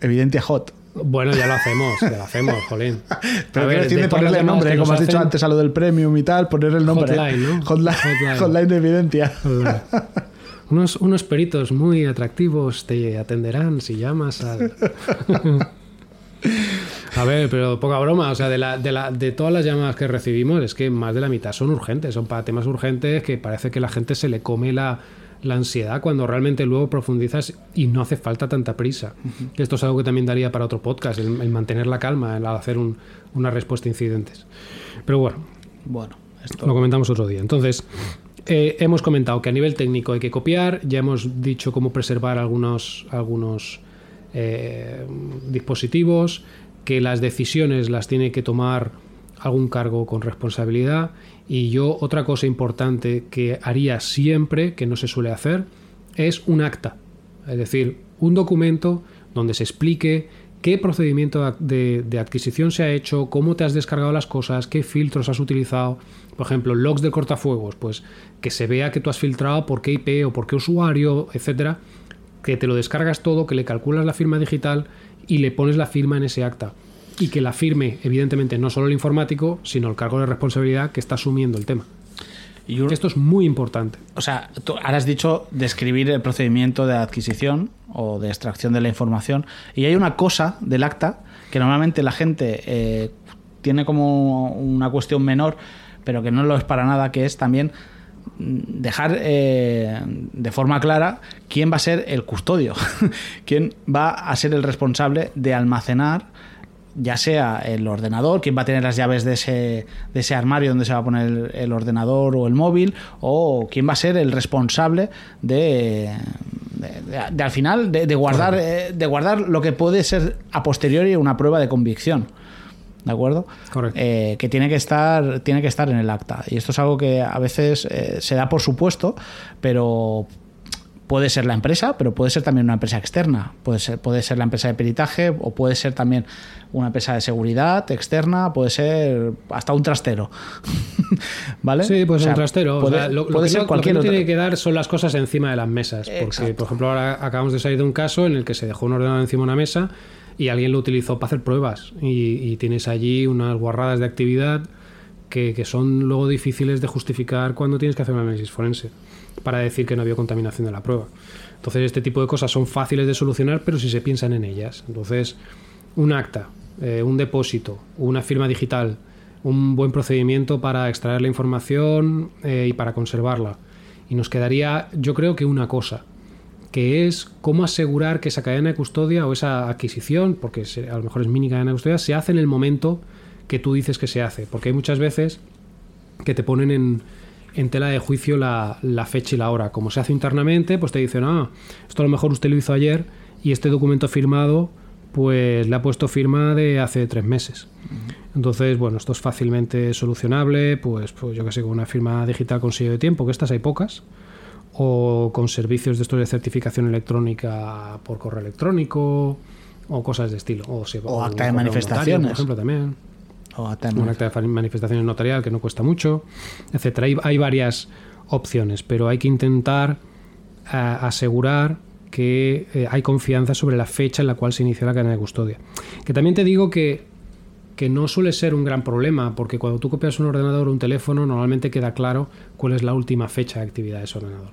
Evidencia Hot. Bueno, ya lo hacemos, ya lo hacemos, jolín. Pero a ver, tiene que ponerle el nombre, como has dicho antes a lo del premium y tal, poner el nombre. Hotline, ¿no? Hotline, hotline. hotline de evidencia. Hotline. Unos, unos peritos muy atractivos te atenderán si llamas al... A ver, pero poca broma, o sea, de, la, de, la, de todas las llamadas que recibimos, es que más de la mitad son urgentes, son para temas urgentes que parece que la gente se le come la, la ansiedad cuando realmente luego profundizas y no hace falta tanta prisa. Uh -huh. Esto es algo que también daría para otro podcast, el, el mantener la calma al hacer un, una respuesta a incidentes. Pero bueno, bueno esto... lo comentamos otro día. Entonces, eh, hemos comentado que a nivel técnico hay que copiar, ya hemos dicho cómo preservar algunos, algunos eh, dispositivos, que las decisiones las tiene que tomar algún cargo con responsabilidad y yo otra cosa importante que haría siempre, que no se suele hacer, es un acta, es decir, un documento donde se explique qué procedimiento de, adquisición se ha hecho, cómo te has descargado las cosas, qué filtros has utilizado. Por ejemplo, logs de cortafuegos, pues que se vea que tú has filtrado por qué IP o por qué usuario, etcétera, que te lo descargas todo, que le calculas la firma digital y le pones la firma en ese acta. Y que la firme, evidentemente, no solo el informático, sino el cargo de responsabilidad que está asumiendo el tema. Y un... Esto es muy importante. O sea, tú ahora has dicho describir el procedimiento de adquisición o de extracción de la información. Y hay una cosa del acta que normalmente la gente eh, tiene como una cuestión menor, pero que no lo es para nada, que es también dejar eh, de forma clara quién va a ser el custodio, quién va a ser el responsable de almacenar ya sea el ordenador, quién va a tener las llaves de ese, de ese armario donde se va a poner el, el ordenador o el móvil, o quién va a ser el responsable de, de, de, de al final de, guardar, eh, de guardar lo que puede ser a posteriori una prueba de convicción. ¿De acuerdo? Correcto. Eh, que tiene que estar tiene que estar en el acta. Y esto es algo que a veces eh, se da por supuesto, pero puede ser la empresa, pero puede ser también una empresa externa. Puede ser, puede ser la empresa de peritaje o puede ser también una empresa de seguridad externa, puede ser hasta un trastero. ¿Vale? Sí, puede ser o un trastero. Puede, o sea, lo, puede lo, que ser no, cualquier lo que no tiene que dar son las cosas encima de las mesas. Porque, Exacto. por ejemplo, ahora acabamos de salir de un caso en el que se dejó un ordenador encima de una mesa y alguien lo utilizó para hacer pruebas. Y, y tienes allí unas guarradas de actividad que, que son luego difíciles de justificar cuando tienes que hacer un análisis forense para decir que no había contaminación de la prueba. Entonces, este tipo de cosas son fáciles de solucionar, pero si se piensan en ellas. Entonces, un acta, eh, un depósito, una firma digital, un buen procedimiento para extraer la información eh, y para conservarla. Y nos quedaría, yo creo que una cosa, que es cómo asegurar que esa cadena de custodia o esa adquisición, porque a lo mejor es mini cadena de custodia, se hace en el momento que tú dices que se hace. Porque hay muchas veces que te ponen en, en tela de juicio la, la, fecha y la hora. Como se hace internamente, pues te dicen, ah, esto a lo mejor usted lo hizo ayer y este documento firmado, pues le ha puesto firma de hace tres meses. Entonces, bueno, esto es fácilmente solucionable, pues, pues yo que sé, con una firma digital con sello de tiempo, que estas hay pocas, o con servicios de estos de certificación electrónica por correo electrónico, o cosas de estilo. O, o acta de manifestaciones. por ejemplo, también. O un acta de manifestaciones notarial que no cuesta mucho, etcétera. Hay, varias opciones, pero hay que intentar uh, asegurar que eh, hay confianza sobre la fecha en la cual se inició la cadena de custodia. Que también te digo que, que no suele ser un gran problema, porque cuando tú copias un ordenador o un teléfono, normalmente queda claro cuál es la última fecha de actividad de ese ordenador.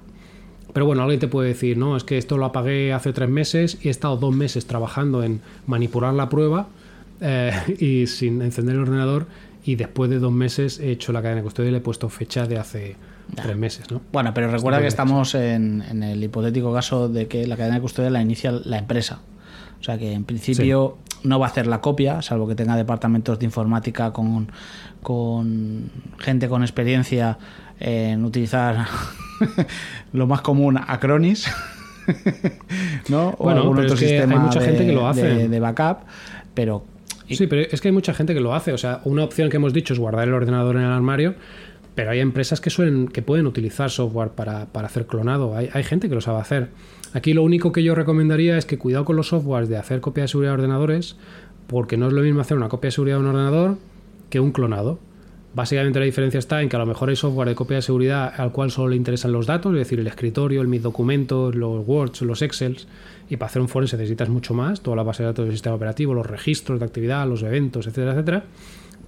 Pero bueno, alguien te puede decir, no, es que esto lo apagué hace tres meses y he estado dos meses trabajando en manipular la prueba eh, y sin encender el ordenador y después de dos meses he hecho la cadena de custodia y le he puesto fecha de hace tres meses, ¿no? Bueno, pero recuerda que estamos en, el hipotético caso de que la cadena de custodia la inicia la empresa. O sea que en principio no va a hacer la copia, salvo que tenga departamentos de informática con, con gente con experiencia en utilizar lo más común Acronis. ¿no? O bueno, algún otro sistema hay mucha gente que lo hace. de backup, pero Sí, pero es que hay mucha gente que lo hace. O sea, una opción que hemos dicho es guardar el ordenador en el armario, pero hay empresas que suelen, que pueden utilizar software para, hacer clonado. Hay, gente que lo sabe hacer. Aquí lo único que yo recomendaría es que cuidado con los softwares de hacer copia de seguridad de ordenadores, porque no es lo mismo hacer una copia de seguridad de un ordenador que un clonado. Básicamente la diferencia está en que a lo mejor hay software de copia de seguridad al cual solo le interesan los datos, es decir, el escritorio, el mis documentos, los Words, los Excels, y para hacer un forense necesitas mucho más, toda la base de datos del sistema operativo, los registros de actividad, los eventos, etcétera, etcétera.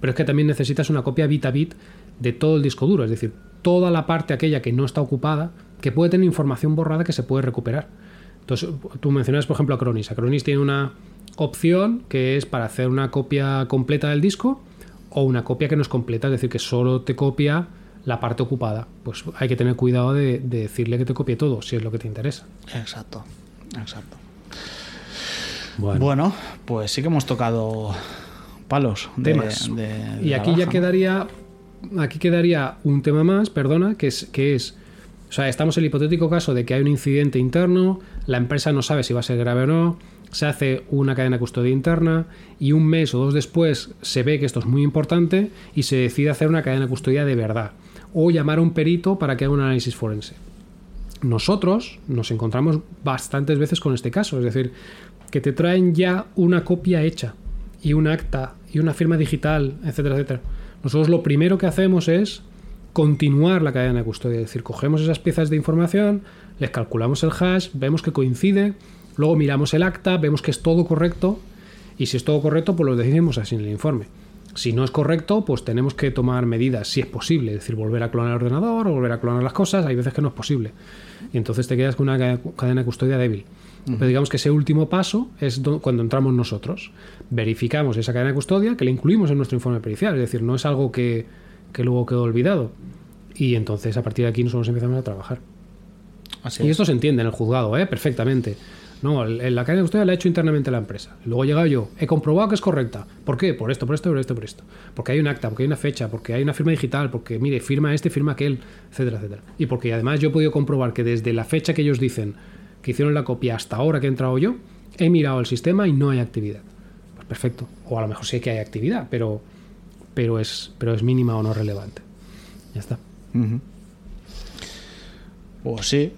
Pero es que también necesitas una copia bit a bit de todo el disco duro, es decir, toda la parte aquella que no está ocupada, que puede tener información borrada que se puede recuperar. Entonces, tú mencionas, por ejemplo, Acronis. Acronis tiene una opción que es para hacer una copia completa del disco o una copia que no es completa, es decir, que solo te copia la parte ocupada. Pues hay que tener cuidado de, decirle que te copie todo, si es lo que te interesa. Exacto, exacto. Bueno, pues sí que hemos tocado palos. Temas. y aquí ya quedaría aquí quedaría un tema más, perdona, que es, que es, o sea, estamos en el hipotético caso de que hay un incidente interno, la empresa no sabe si va a ser grave o no, se hace una cadena de custodia interna y un mes o dos después se ve que esto es muy importante y se decide hacer una cadena de custodia de verdad o llamar a un perito para que haga un análisis forense. Nosotros nos encontramos bastantes veces con este caso, es decir, que te traen ya una copia hecha y un acta y una firma digital, etcétera, etcétera. Nosotros lo primero que hacemos es continuar la cadena de custodia, es decir, cogemos esas piezas de información, les calculamos el hash, vemos que coincide, luego miramos el acta, vemos que es todo correcto y si es todo correcto, pues lo decidimos así en el informe. Si no es correcto, pues tenemos que tomar medidas, si es posible, es decir, volver a clonar el ordenador o volver a clonar las cosas, hay veces que no es posible. Y entonces te quedas con una cadena de custodia débil. Pero digamos que ese último paso es cuando entramos nosotros. Verificamos esa cadena de custodia que le incluimos en nuestro informe pericial, es decir, no es algo que, luego quedó olvidado. Y entonces a partir de aquí nosotros empezamos a trabajar. y esto se entiende en el juzgado, ¿eh? perfectamente. No, la cadena de custodia la ha hecho internamente la empresa. Luego he llegado yo, he comprobado que es correcta. ¿Por qué? Por esto, por esto, por esto, por esto. Porque hay un acta, porque hay una fecha, porque hay una firma digital, porque mire, firma este, firma aquel, etcétera, etcétera. Y porque además yo he podido comprobar que desde la fecha que ellos dicen que hicieron la copia hasta ahora que he entrado yo, he mirado el sistema y no hay actividad. Pues perfecto. O a lo mejor sí que hay actividad, pero, pero, es, pero es mínima o no relevante. Ya está. Pues sí.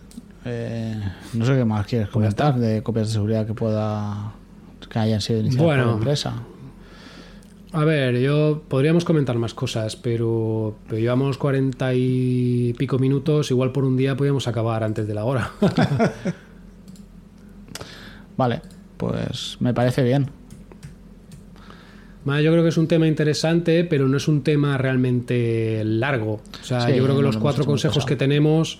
Eh, no sé qué más quieres comentar de copias de seguridad que pueda que hayan sido iniciadas por la empresa. A ver, yo podríamos comentar más cosas, pero, pero, llevamos cuarenta y pico minutos, igual por un día podríamos acabar antes de la hora. Vale, pues me parece bien. Yo creo que es un tema interesante, pero no es un tema realmente largo. O sea, yo creo que los cuatro consejos que tenemos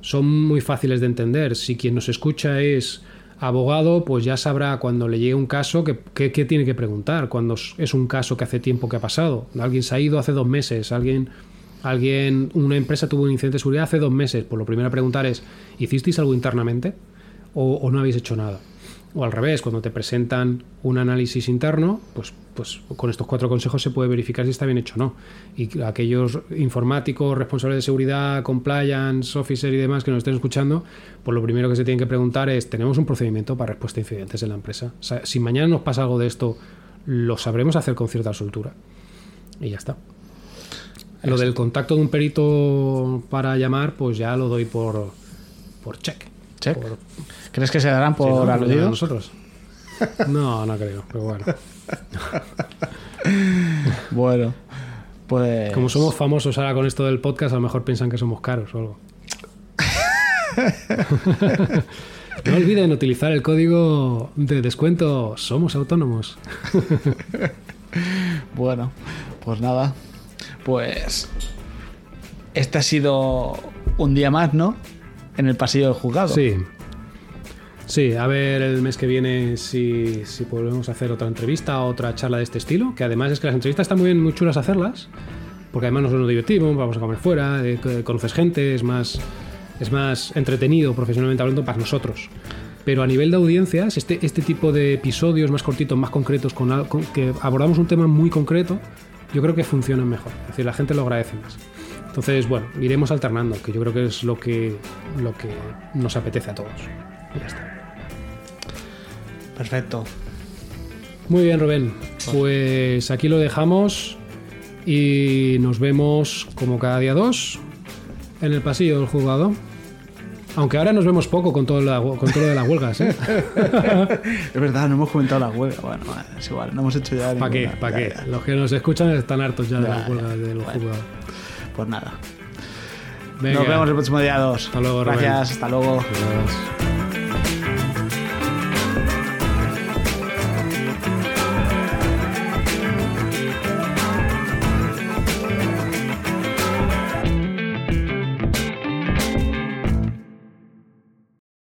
son muy fáciles de entender. Si quien nos escucha es abogado, pues ya sabrá cuando le llegue un caso qué tiene que preguntar. Cuando es un caso que hace tiempo que ha pasado. Alguien se ha ido hace dos meses, alguien Alguien, una empresa tuvo un incidente de seguridad hace dos meses. Pues lo primero a preguntar es, ¿hicisteis algo internamente? ¿O, o no habéis hecho nada? O al revés, cuando te presentan un análisis interno, pues, pues con estos cuatro consejos se puede verificar si está bien hecho o no. Y aquellos informáticos, responsables de seguridad, compliance, officer y demás que nos estén escuchando, pues lo primero que se tienen que preguntar es, ¿tenemos un procedimiento para respuesta a incidentes en la empresa? O sea, si mañana nos pasa algo de esto, lo sabremos hacer con cierta soltura. Y ya está. Lo del contacto de un perito para llamar, pues ya lo doy por, por check. Check. Por- ¿Crees que se darán Sí, ¿no? por Por aludidos? nosotros. No, no creo, pero bueno. Bueno, pues. Como somos famosos ahora con esto del podcast, a lo mejor piensan que somos caros o algo. No olviden utilizar el código de descuento Somos Autónomos. Bueno, pues nada. Pues. Este ha sido un día más, ¿no? En el pasillo del juzgado. Sí. Sí, a ver el mes que viene si, si volvemos a hacer otra entrevista, otra charla de este estilo. Que además es que las entrevistas están muy bien, muy chulas hacerlas. Porque además nos divertimos, vamos a comer fuera, eh, conoces gente, es más, es más entretenido profesionalmente hablando para nosotros. Pero a nivel de audiencias, este, este tipo de episodios más cortitos, más concretos, con, con- que abordamos un tema muy concreto, yo creo que funcionan mejor. Es decir, la gente lo agradece más. Entonces, bueno, iremos alternando, que yo creo que es lo que, lo que nos apetece a todos. Y ya está. Perfecto. Muy bien, Rubén. Pues aquí lo dejamos y nos vemos como cada día dos en el pasillo del juzgado. Aunque ahora nos vemos poco con todo, la- con todo lo de las huelgas, ¿eh? Es verdad, no hemos comentado la huelga. Bueno, es igual, no hemos hecho ya. ¿Para qué? ¿Para qué? ya. Los que nos escuchan están hartos ya de las huelgas ya. del Bueno. juzgado. Pues nada. Venga. Nos vemos el próximo día 2. Hasta luego, Rubén. Gracias, hasta luego. Adiós.